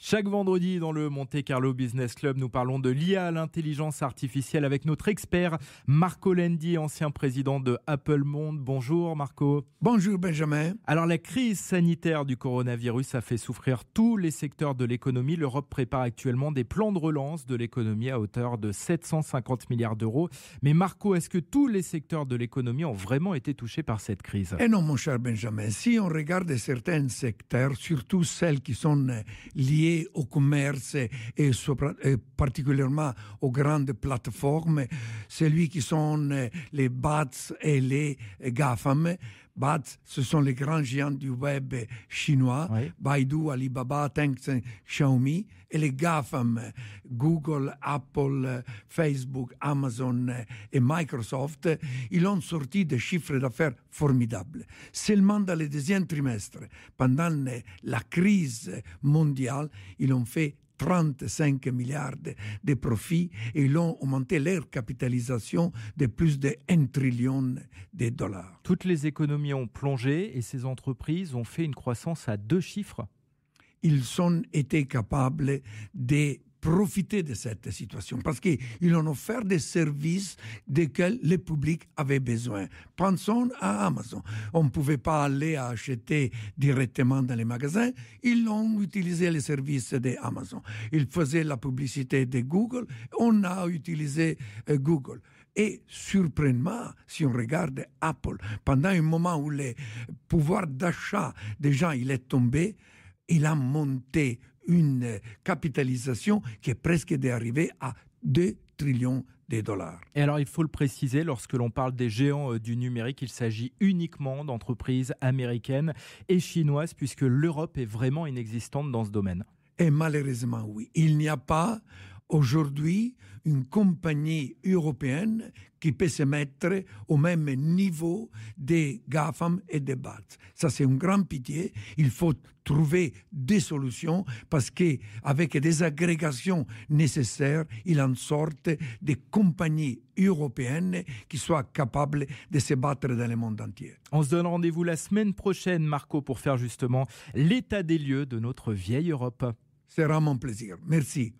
Chaque vendredi dans le Monte Carlo Business Club, nous parlons de l'IA, l'intelligence artificielle, avec notre expert Marco Lendi, ancien président de Apple Monde. Bonjour Marco. Bonjour Benjamin. Alors la crise sanitaire du coronavirus a fait souffrir tous les secteurs de l'économie. L'Europe prépare actuellement des plans de relance de l'économie à hauteur de 750 milliards d'euros. Mais Marco, est-ce que tous les secteurs de l'économie ont vraiment été touchés par cette crise? Eh non mon cher Benjamin, si on regarde certains secteurs, surtout celles qui sont liées au commerce et, particulièrement aux grandes plateformes, celui qui sont les BATS et les GAFAM. BATS, ce sont les grands géants du web chinois, Baidu, Alibaba, Tencent, Xiaomi, et les GAFAM, Google, Apple, Facebook, Amazon et Microsoft, ils ont sorti des chiffres d'affaires formidables. Seulement dans le deuxième trimestre, pendant la crise mondiale, ils ont fait 35 milliards de profits et ils ont augmenté leur capitalisation de plus de 1 trillion de dollars. Toutes les économies ont plongé et ces entreprises ont fait une croissance à deux chiffres. Ils ont été capables de profiter de cette situation parce qu'ils ont offert des services desquels le public avait besoin. Pensons à Amazon. On ne pouvait pas aller acheter directement dans les magasins. Ils ont utilisé les services d'Amazon. Ils faisaient la publicité de Google. On a utilisé euh, Google. Et surprenamment, si on regarde Apple, pendant un moment où le pouvoir d'achat des gens il est tombé, il a monté une capitalisation qui est presque d'arriver à 2 trillions de dollars. Et alors, il faut le préciser, lorsque l'on parle des géants euh, du numérique, il s'agit uniquement d'entreprises américaines et chinoises, puisque l'Europe est vraiment inexistante dans ce domaine. Et malheureusement, oui. Il n'y a pas aujourd'hui une compagnie européenne qui peut se mettre au même niveau des GAFAM et des BAT. Ça, c'est une grande pitié. Il faut trouver des solutions parce que avec des agrégations nécessaires, il en sorte des compagnies européennes qui soient capables de se battre dans le monde entier. On se donne rendez-vous la semaine prochaine, Marco, pour faire justement l'état des lieux de notre vieille Europe. Sera mon plaisir. Merci.